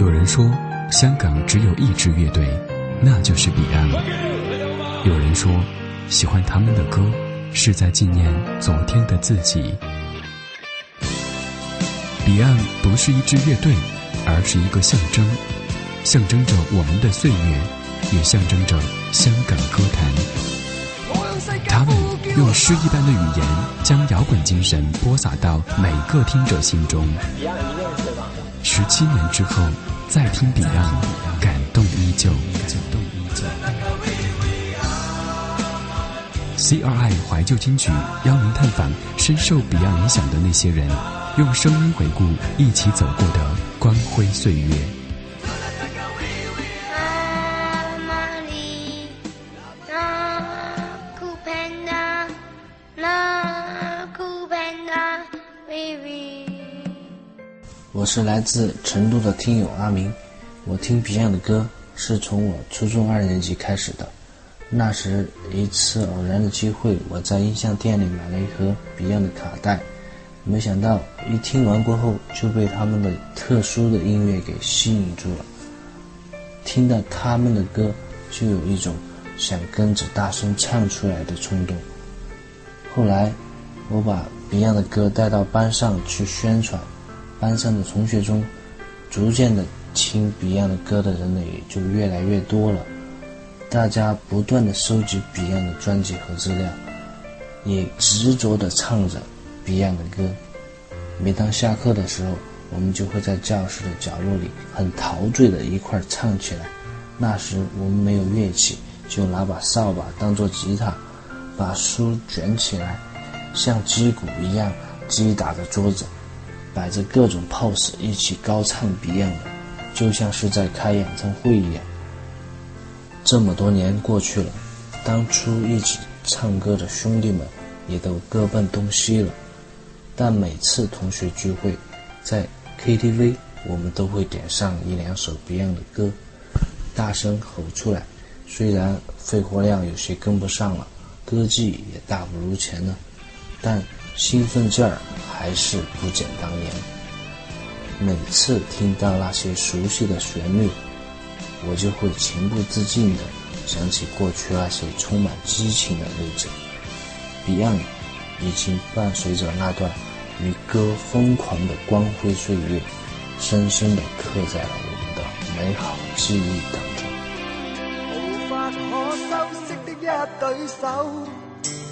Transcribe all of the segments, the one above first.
有人说，香港只有一支乐队，那就是 Beyond。有人说，喜欢他们的歌，是在纪念昨天的自己。Beyond 不是一支乐队，而是一个象征，象征着我们的岁月，也象征着香港歌坛。他们用诗一般的语言，将摇滚精神播撒到每个听者心中。十七年之后，再听 Beyond，感动依旧。CRI 怀旧金曲邀您探访深受彼岸影响的那些人，用声音回顾一起走过的光辉岁月。我是来自成都的听友阿明，我听 Beyond 的歌是从我初中二年级开始的。那时一次偶然的机会，我在音像店里买了一盒 Beyond 的卡带，没想到一听完过后就被他们的特殊的音乐给吸引住了。听到他们的歌，就有一种想跟着大声唱出来的冲动。后来，我把 Beyond 的歌带到班上去宣传，班上的同学中，逐渐的听 Beyond 的歌的人呢也就越来越多了。大家不断的收集 Beyond 的专辑和资料，也执着的唱着 Beyond 的歌。每当下课的时候，我们就会在教室的角落里很陶醉的一块唱起来。那时我们没有乐器，就拿把扫把当做吉他，把书卷起来，像击鼓一样击打着桌子，摆着各种 pose 一起高唱 Beyond，就像是在开演唱会一样。这么多年过去了，当初一起唱歌的兄弟们也都各奔东西了。但每次同学聚会，在 KTV，我们都会点上一两首 Beyond 的歌，大声吼出来。虽然肺活量有些跟不上了，歌技也大不如前了，但兴奋劲儿还是不减当年。每次听到那些熟悉的旋律。我就会情不自禁地想起过去那些充满激情的日子，Beyond 已经伴随着那段与歌疯狂的光辉岁月，深深地刻在了我们的美好记忆当中。无法可修饰的一对手，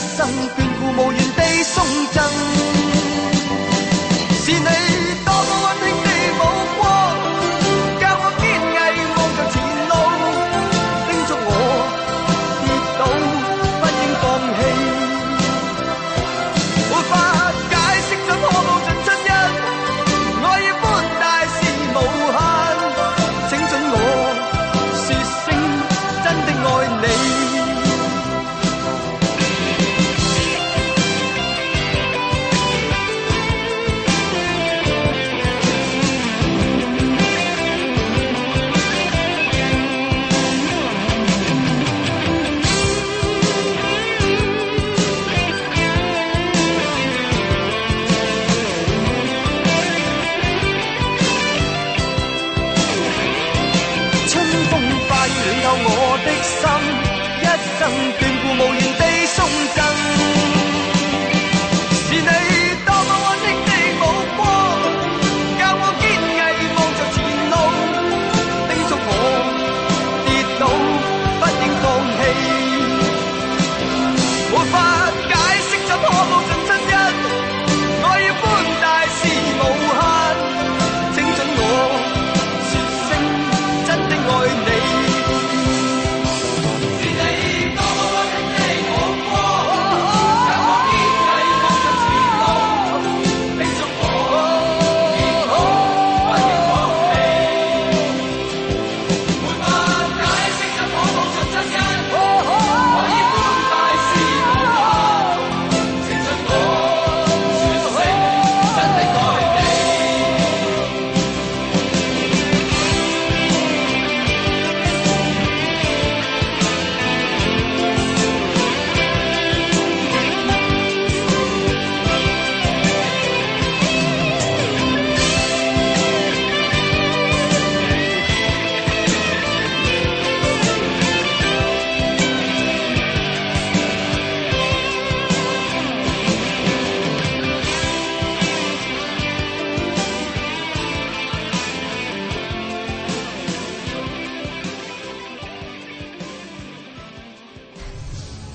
一生眷顾，无言地送赠，是你多么温馨有我的心，一生眷顾无言地送赠。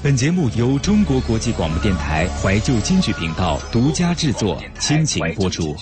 本节目由中国国际广播电台怀旧金曲频道独家制作，倾情播出。